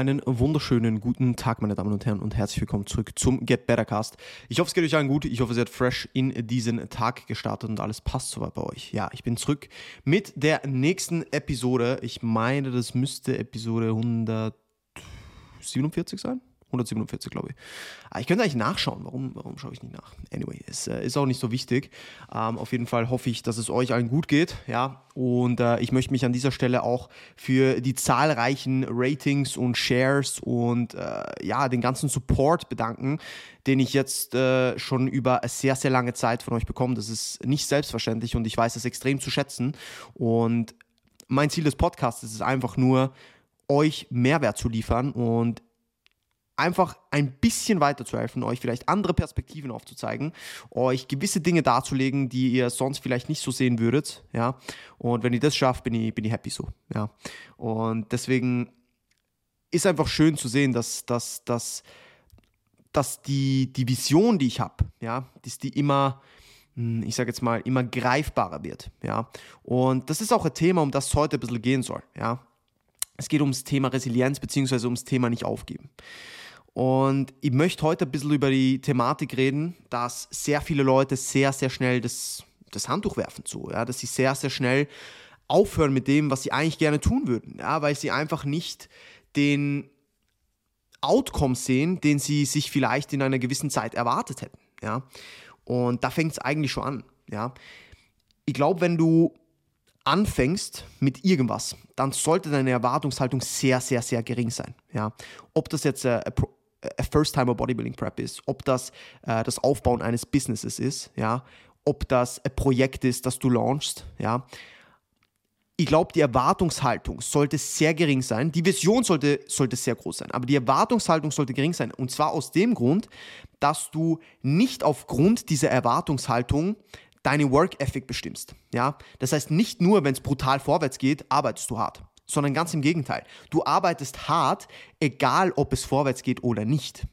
Einen wunderschönen guten Tag, meine Damen und Herren, und herzlich willkommen zurück zum Get Better Cast. Ich hoffe, es geht euch allen gut. Ich hoffe, ihr seid fresh in diesen Tag gestartet und alles passt soweit bei euch. Ja, ich bin zurück mit der nächsten Episode. Ich meine, das müsste Episode 147 sein. 147, glaube ich. Ah, ich könnte eigentlich nachschauen. Warum, warum schaue ich nicht nach? Anyway, es äh, ist auch nicht so wichtig. Ähm, auf jeden Fall hoffe ich, dass es euch allen gut geht. Ja, und äh, ich möchte mich an dieser Stelle auch für die zahlreichen Ratings und Shares und äh, ja, den ganzen Support bedanken, den ich jetzt äh, schon über sehr, sehr lange Zeit von euch bekomme. Das ist nicht selbstverständlich und ich weiß es extrem zu schätzen. Und mein Ziel des Podcasts ist es einfach nur, euch Mehrwert zu liefern und einfach ein bisschen weiterzuhelfen, euch vielleicht andere Perspektiven aufzuzeigen, euch gewisse Dinge darzulegen, die ihr sonst vielleicht nicht so sehen würdet, ja. Und wenn ihr das schafft, bin ich, bin ich happy so, ja. Und deswegen ist einfach schön zu sehen, dass, dass, dass, dass die, die Vision, die ich habe, ja, dass die immer, hm, ich sage jetzt mal, immer greifbarer wird, ja. Und das ist auch ein Thema, um das es heute ein bisschen gehen soll, ja. Es geht ums Thema Resilienz beziehungsweise ums Thema nicht aufgeben. Und ich möchte heute ein bisschen über die Thematik reden, dass sehr viele Leute sehr, sehr schnell das, das Handtuch werfen zu, ja, dass sie sehr, sehr schnell aufhören mit dem, was sie eigentlich gerne tun würden, ja, weil sie einfach nicht den Outcome sehen, den sie sich vielleicht in einer gewissen Zeit erwartet hätten. Ja. Und da fängt es eigentlich schon an. Ja. Ich glaube, wenn du anfängst mit irgendwas, dann sollte deine Erwartungshaltung sehr, sehr, sehr gering sein. Ja. Ob das jetzt äh, First-Timer Bodybuilding Prep ist, ob das äh, das Aufbauen eines Businesses ist, ja, ob das ein Projekt ist, das du launchst, ja. Ich glaube, die Erwartungshaltung sollte sehr gering sein. Die Vision sollte, sollte sehr groß sein, aber die Erwartungshaltung sollte gering sein. Und zwar aus dem Grund, dass du nicht aufgrund dieser Erwartungshaltung deine Work Ethic bestimmst. Ja? Das heißt, nicht nur, wenn es brutal vorwärts geht, arbeitest du hart sondern ganz im Gegenteil. Du arbeitest hart, egal ob es vorwärts geht oder nicht.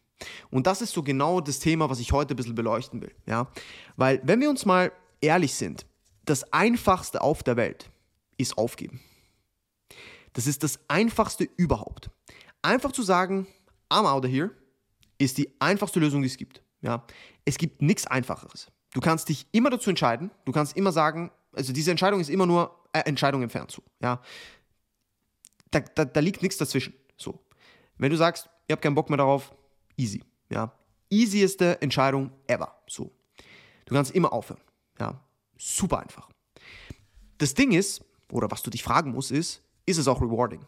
Und das ist so genau das Thema, was ich heute ein bisschen beleuchten will. Ja? Weil, wenn wir uns mal ehrlich sind, das Einfachste auf der Welt ist aufgeben. Das ist das Einfachste überhaupt. Einfach zu sagen, I'm out of here, ist die einfachste Lösung, die es gibt. Ja? Es gibt nichts Einfacheres. Du kannst dich immer dazu entscheiden, du kannst immer sagen, also diese Entscheidung ist immer nur äh, Entscheidung entfernt zu. Ja? Da, da, da liegt nichts dazwischen. So. Wenn du sagst, ich habe keinen Bock mehr darauf, easy. Ja. Easieste Entscheidung ever. So. Du kannst immer aufhören. Ja. Super einfach. Das Ding ist, oder was du dich fragen musst, ist, ist es auch rewarding?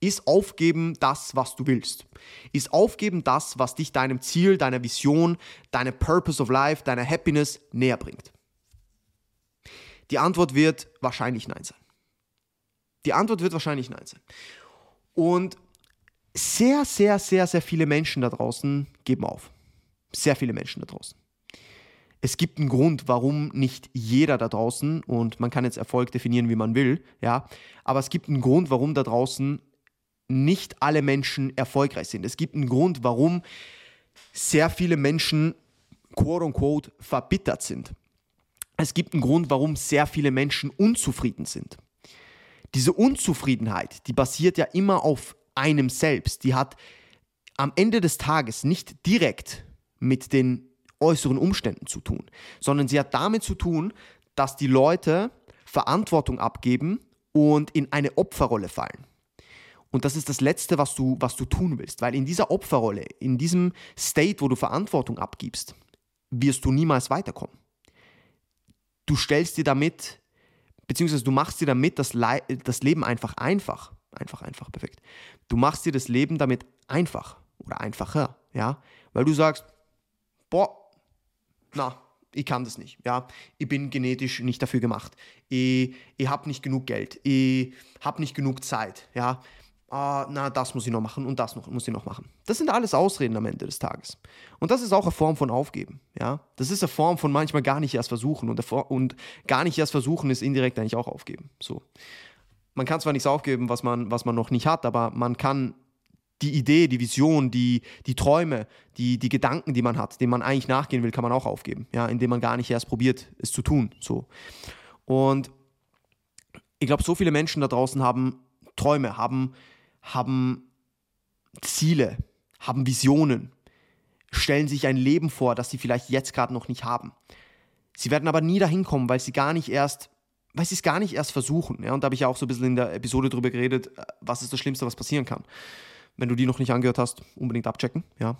Ist Aufgeben das, was du willst? Ist Aufgeben das, was dich deinem Ziel, deiner Vision, deinem Purpose of Life, deiner Happiness näher bringt? Die Antwort wird wahrscheinlich Nein sein. Die Antwort wird wahrscheinlich nein sein. Und sehr, sehr, sehr, sehr viele Menschen da draußen geben auf. Sehr viele Menschen da draußen. Es gibt einen Grund, warum nicht jeder da draußen, und man kann jetzt Erfolg definieren, wie man will, ja, aber es gibt einen Grund, warum da draußen nicht alle Menschen erfolgreich sind. Es gibt einen Grund, warum sehr viele Menschen, quote unquote, verbittert sind. Es gibt einen Grund, warum sehr viele Menschen unzufrieden sind diese Unzufriedenheit, die basiert ja immer auf einem selbst. Die hat am Ende des Tages nicht direkt mit den äußeren Umständen zu tun, sondern sie hat damit zu tun, dass die Leute Verantwortung abgeben und in eine Opferrolle fallen. Und das ist das Letzte, was du, was du tun willst, weil in dieser Opferrolle, in diesem State, wo du Verantwortung abgibst, wirst du niemals weiterkommen. Du stellst dir damit beziehungsweise du machst dir damit das, Le das Leben einfach einfach. Einfach, einfach, perfekt. Du machst dir das Leben damit einfach oder einfacher, ja, weil du sagst, boah, na, ich kann das nicht, ja, ich bin genetisch nicht dafür gemacht, ich, ich habe nicht genug Geld, ich habe nicht genug Zeit, ja, ah, na, das muss ich noch machen und das noch, muss ich noch machen. Das sind alles Ausreden am Ende des Tages. Und das ist auch eine Form von Aufgeben. Ja? Das ist eine Form von manchmal gar nicht erst versuchen. Und, und gar nicht erst versuchen ist indirekt eigentlich auch aufgeben. So. Man kann zwar nichts aufgeben, was man, was man noch nicht hat, aber man kann die Idee, die Vision, die, die Träume, die, die Gedanken, die man hat, denen man eigentlich nachgehen will, kann man auch aufgeben, ja, indem man gar nicht erst probiert, es zu tun. So. Und ich glaube, so viele Menschen da draußen haben Träume, haben haben Ziele, haben Visionen, stellen sich ein Leben vor, das sie vielleicht jetzt gerade noch nicht haben. Sie werden aber nie dahin kommen, weil sie gar nicht erst, weil sie es gar nicht erst versuchen. Ja? Und da habe ich ja auch so ein bisschen in der Episode drüber geredet, äh, was ist das Schlimmste, was passieren kann. Wenn du die noch nicht angehört hast, unbedingt abchecken. Ja?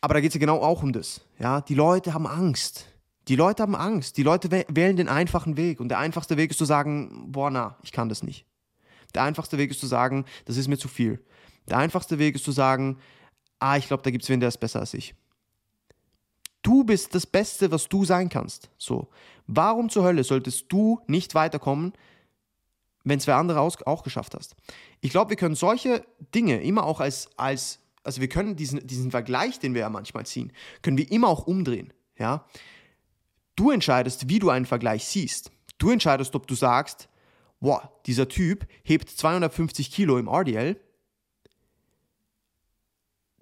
Aber da geht es ja genau auch um das. Ja? Die Leute haben Angst. Die Leute haben Angst. Die Leute wählen den einfachen Weg. Und der einfachste Weg ist zu sagen, boah, na, ich kann das nicht. Der einfachste Weg ist zu sagen, das ist mir zu viel. Der einfachste Weg ist zu sagen, ah, ich glaube, da gibt es wen, der ist besser als ich. Du bist das Beste, was du sein kannst. So. Warum zur Hölle solltest du nicht weiterkommen, wenn wer andere auch geschafft hast? Ich glaube, wir können solche Dinge immer auch als, als also wir können diesen, diesen Vergleich, den wir ja manchmal ziehen, können wir immer auch umdrehen. Ja? Du entscheidest, wie du einen Vergleich siehst. Du entscheidest, ob du sagst, boah, dieser Typ hebt 250 Kilo im RDL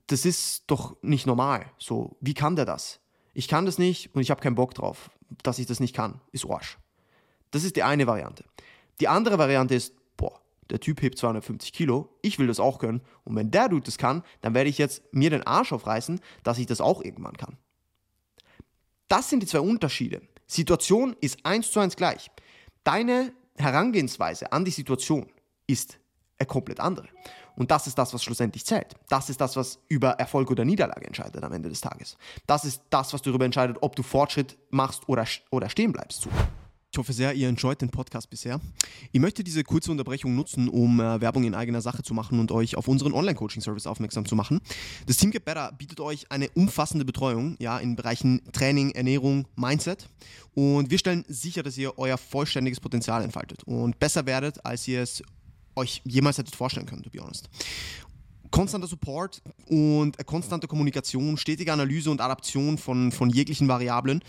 das ist doch nicht normal. So, wie kann der das? Ich kann das nicht und ich habe keinen Bock drauf, dass ich das nicht kann. Ist Arsch. Das ist die eine Variante. Die andere Variante ist, boah, der Typ hebt 250 Kilo, ich will das auch können und wenn der Dude das kann, dann werde ich jetzt mir den Arsch aufreißen, dass ich das auch irgendwann kann. Das sind die zwei Unterschiede. Situation ist eins zu eins gleich. Deine Herangehensweise an die Situation ist eine komplett andere. Und das ist das, was schlussendlich zählt. Das ist das, was über Erfolg oder Niederlage entscheidet am Ende des Tages. Das ist das, was darüber entscheidet, ob du Fortschritt machst oder, oder stehen bleibst. So. Ich hoffe sehr, ihr enjoyt den Podcast bisher. Ich möchte diese kurze Unterbrechung nutzen, um äh, Werbung in eigener Sache zu machen und euch auf unseren Online-Coaching-Service aufmerksam zu machen. Das Team Get Better bietet euch eine umfassende Betreuung ja, in Bereichen Training, Ernährung, Mindset. Und wir stellen sicher, dass ihr euer vollständiges Potenzial entfaltet und besser werdet, als ihr es euch jemals hättet vorstellen können, to be honest. Konstanter Support und konstante Kommunikation, stetige Analyse und Adaption von, von jeglichen Variablen.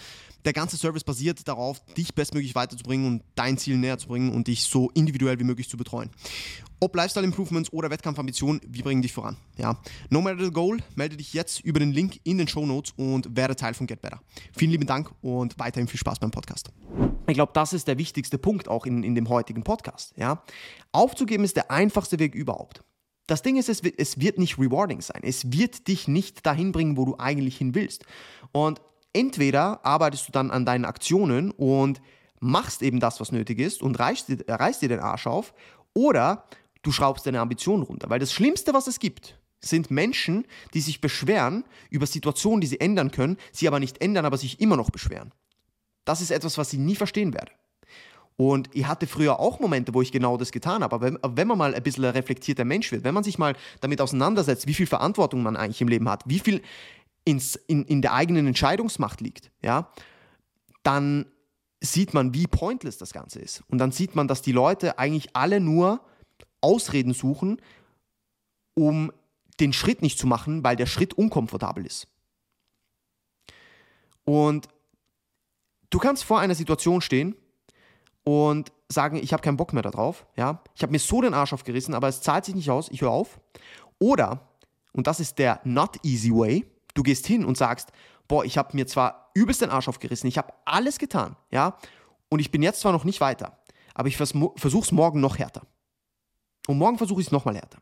Der ganze Service basiert darauf, dich bestmöglich weiterzubringen und dein Ziel näher zu bringen und dich so individuell wie möglich zu betreuen. Ob Lifestyle Improvements oder Wettkampfambitionen, wir bringen dich voran. Ja. No matter the goal, melde dich jetzt über den Link in den Show Notes und werde Teil von Get Better. Vielen lieben Dank und weiterhin viel Spaß beim Podcast. Ich glaube, das ist der wichtigste Punkt auch in, in dem heutigen Podcast. Ja. Aufzugeben ist der einfachste Weg überhaupt. Das Ding ist, es wird, nicht rewarding sein. Es wird dich nicht dahin bringen, wo du eigentlich hin willst. Und entweder arbeitest du dann an deinen Aktionen und machst eben das, was nötig ist und reißt, reißt dir den Arsch auf, oder du schraubst deine Ambitionen runter. Weil das Schlimmste, was es gibt, sind Menschen, die sich beschweren über Situationen, die sie ändern können, sie aber nicht ändern, aber sich immer noch beschweren. Das ist etwas, was ich nie verstehen werde. Und ich hatte früher auch Momente, wo ich genau das getan habe. Aber wenn, wenn, man mal ein bisschen ein reflektierter Mensch wird, wenn man sich mal damit auseinandersetzt, wie viel Verantwortung man eigentlich im Leben hat, wie viel ins, in, in der eigenen Entscheidungsmacht liegt, ja, dann sieht man, wie pointless das Ganze ist. Und dann sieht man, dass die Leute eigentlich alle nur Ausreden suchen, um den Schritt nicht zu machen, weil der Schritt unkomfortabel ist. Und du kannst vor einer Situation stehen und sagen, ich habe keinen Bock mehr darauf, ja, ich habe mir so den Arsch aufgerissen, aber es zahlt sich nicht aus, ich höre auf. Oder, und das ist der not easy way, du gehst hin und sagst, boah, ich habe mir zwar übelst den Arsch aufgerissen, ich habe alles getan, ja, und ich bin jetzt zwar noch nicht weiter, aber ich vers versuche es morgen noch härter. Und morgen versuche ich es nochmal härter.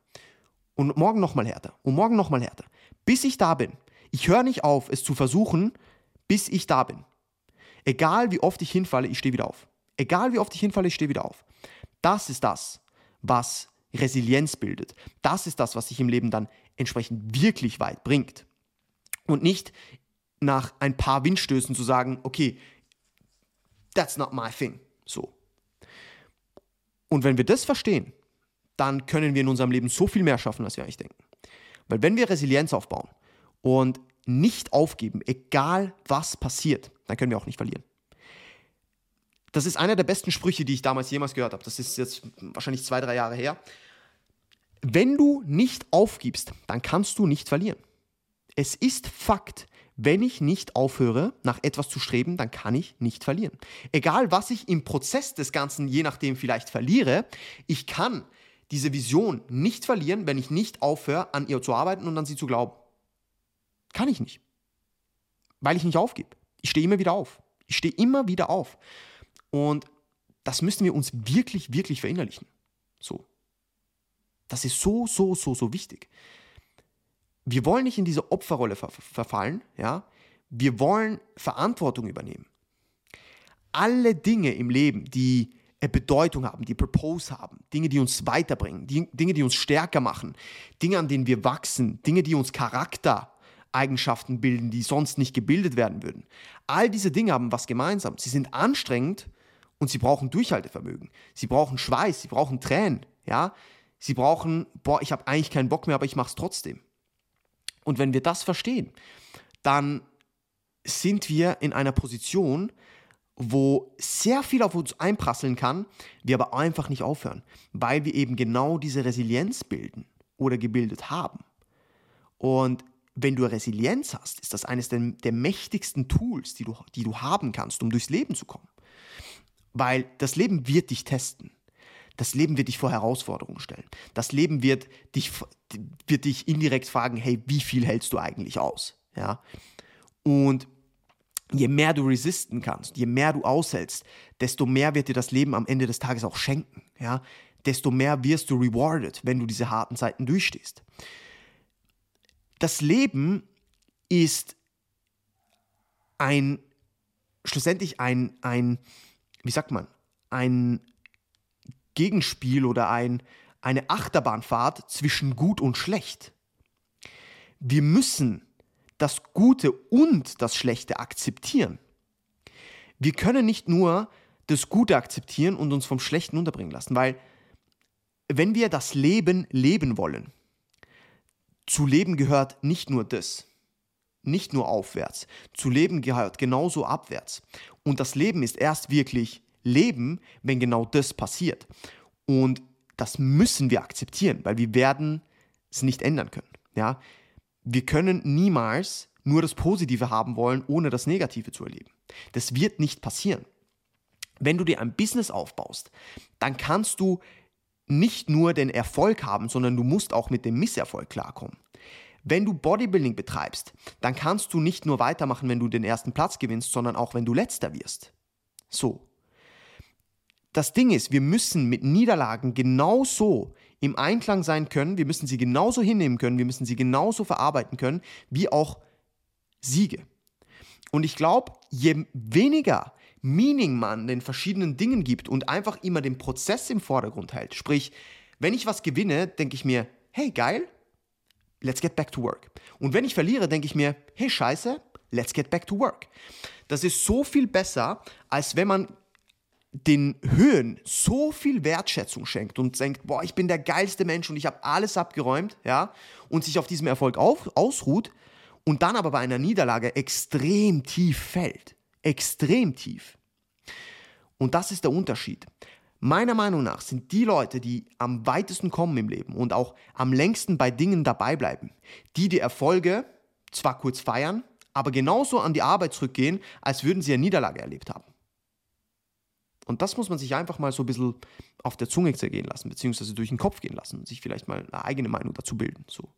Und morgen nochmal härter. Und morgen nochmal härter. Bis ich da bin. Ich höre nicht auf, es zu versuchen, bis ich da bin. Egal wie oft ich hinfalle, ich stehe wieder auf. Egal wie oft ich hinfalle, ich stehe wieder auf. Das ist das, was Resilienz bildet. Das ist das, was sich im Leben dann entsprechend wirklich weit bringt. Und nicht nach ein paar Windstößen zu sagen, okay, that's not my thing. So. Und wenn wir das verstehen, dann können wir in unserem Leben so viel mehr schaffen, als wir eigentlich denken. Weil wenn wir Resilienz aufbauen und nicht aufgeben, egal was passiert, dann können wir auch nicht verlieren. Das ist einer der besten Sprüche, die ich damals jemals gehört habe. Das ist jetzt wahrscheinlich zwei, drei Jahre her. Wenn du nicht aufgibst, dann kannst du nicht verlieren. Es ist Fakt, wenn ich nicht aufhöre, nach etwas zu streben, dann kann ich nicht verlieren. Egal, was ich im Prozess des Ganzen, je nachdem vielleicht verliere, ich kann diese Vision nicht verlieren, wenn ich nicht aufhöre, an ihr zu arbeiten und an sie zu glauben. Kann ich nicht. Weil ich nicht aufgebe. Ich stehe immer wieder auf. Ich stehe immer wieder auf. Und das müssen wir uns wirklich, wirklich verinnerlichen. So. Das ist so, so, so, so wichtig. wir wollen nicht in diese Opferrolle ver verfallen, ja. Wir wollen Verantwortung übernehmen. Alle Dinge im Leben, die Bedeutung haben, die Purpose haben, Dinge, die uns weiterbringen, die, Dinge, die uns stärker machen, Dinge, an denen wir wachsen, Dinge, die uns Charaktereigenschaften bilden, die sonst nicht gebildet werden würden. All diese Dinge haben was gemeinsam. Sie sind anstrengend und sie brauchen Durchhaltevermögen. Sie brauchen Schweiß, sie brauchen Tränen, ja. Sie brauchen, boah, ich habe eigentlich keinen Bock mehr, aber ich mache es trotzdem. Und wenn wir das verstehen, dann sind wir in einer Position, wo sehr viel auf uns einprasseln kann, wir aber einfach nicht aufhören, weil wir eben genau diese Resilienz bilden oder gebildet haben. Und wenn du Resilienz hast, ist das eines der, der mächtigsten Tools, die du, die du haben kannst, um durchs Leben zu kommen. Weil das Leben wird dich testen. Das Leben wird dich vor Herausforderungen stellen. Das Leben wird dich, wird dich indirekt fragen, hey, wie viel hältst du eigentlich aus? Ja? Und je mehr du resisten kannst, je mehr du aushältst, desto mehr wird dir das Leben am Ende des Tages auch schenken. Ja? Desto mehr wirst du rewarded, wenn du diese harten Zeiten durchstehst. Das Leben ist ein, schlussendlich ein, ein, wie sagt man, ein Gegenspiel oder ein, eine Achterbahnfahrt zwischen gut und schlecht. Wir müssen das Gute und das Schlechte akzeptieren. Wir können nicht nur das Gute akzeptieren und uns vom Schlechten unterbringen lassen, weil wenn wir das Leben leben wollen, zu Leben gehört nicht nur das, nicht nur aufwärts, zu Leben gehört genauso abwärts. Und das Leben ist erst wirklich Leben, wenn genau das passiert. Und das müssen wir akzeptieren, weil wir werden es nicht ändern können. Ja? wir können niemals nur das Positive haben wollen, ohne das Negative zu erleben. Das wird nicht passieren. Wenn du dir ein Business aufbaust, dann kannst du nicht nur den Erfolg haben, sondern du musst auch mit dem Misserfolg klarkommen. Wenn du Bodybuilding betreibst, dann kannst du nicht nur weitermachen, wenn du den ersten Platz gewinnst, sondern auch wenn du letzter wirst. So. Das Ding ist, wir müssen mit Niederlagen genauso im Einklang sein können, wir müssen sie genauso hinnehmen können, wir müssen sie genauso verarbeiten können, wie auch Siege. Und ich glaube, je weniger Meaning man den verschiedenen Dingen gibt und einfach immer den Prozess im Vordergrund hält, sprich, wenn ich was gewinne, denke ich mir, hey geil, let's get back to work. Und wenn ich verliere, denke ich mir, hey scheiße, let's get back to work. Das ist so viel besser, als wenn man den Höhen so viel Wertschätzung schenkt und denkt, boah, ich bin der geilste Mensch und ich habe alles abgeräumt, ja, und sich auf diesem Erfolg auf, ausruht und dann aber bei einer Niederlage extrem tief fällt. Extrem tief. Und das ist der Unterschied. Meiner Meinung nach sind die Leute, die am weitesten kommen im Leben und auch am längsten bei Dingen dabei bleiben, die die Erfolge zwar kurz feiern, aber genauso an die Arbeit zurückgehen, als würden sie eine Niederlage erlebt haben. Und das muss man sich einfach mal so ein bisschen auf der Zunge zergehen lassen, beziehungsweise durch den Kopf gehen lassen und sich vielleicht mal eine eigene Meinung dazu bilden. So.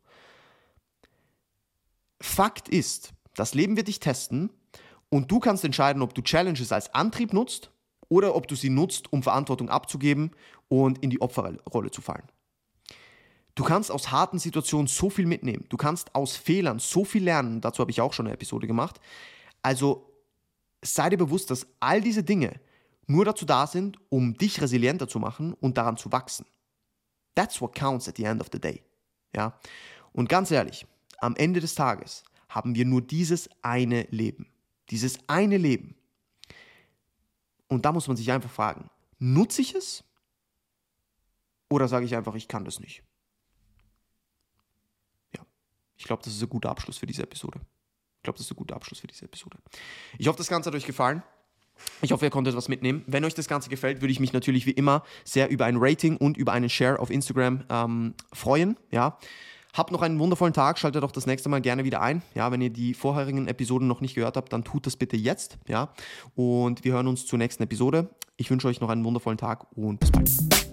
Fakt ist, das Leben wird dich testen und du kannst entscheiden, ob du Challenges als Antrieb nutzt oder ob du sie nutzt, um Verantwortung abzugeben und in die Opferrolle zu fallen. Du kannst aus harten Situationen so viel mitnehmen. Du kannst aus Fehlern so viel lernen. Dazu habe ich auch schon eine Episode gemacht. Also sei dir bewusst, dass all diese Dinge nur dazu da sind, um dich resilienter zu machen und daran zu wachsen. That's what counts at the end of the day. Ja? Und ganz ehrlich, am Ende des Tages haben wir nur dieses eine Leben. Dieses eine Leben. Und da muss man sich einfach fragen, nutze ich es? Oder sage ich einfach, ich kann das nicht? Ja, ich glaube, das ist ein guter Abschluss für diese Episode. Ich glaube, das ist ein guter Abschluss für diese Episode. Ich hoffe, das Ganze hat euch gefallen. Ich hoffe, ihr konntet was mitnehmen. Wenn euch das Ganze gefällt, würde ich mich natürlich wie immer sehr über ein Rating und über einen Share auf Instagram ähm, freuen. Ja. Habt noch einen wundervollen Tag, schaltet auch das nächste Mal gerne wieder ein. Ja, wenn ihr die vorherigen Episoden noch nicht gehört habt, dann tut das bitte jetzt. Ja. Und wir hören uns zur nächsten Episode. Ich wünsche euch noch einen wundervollen Tag und bis bald.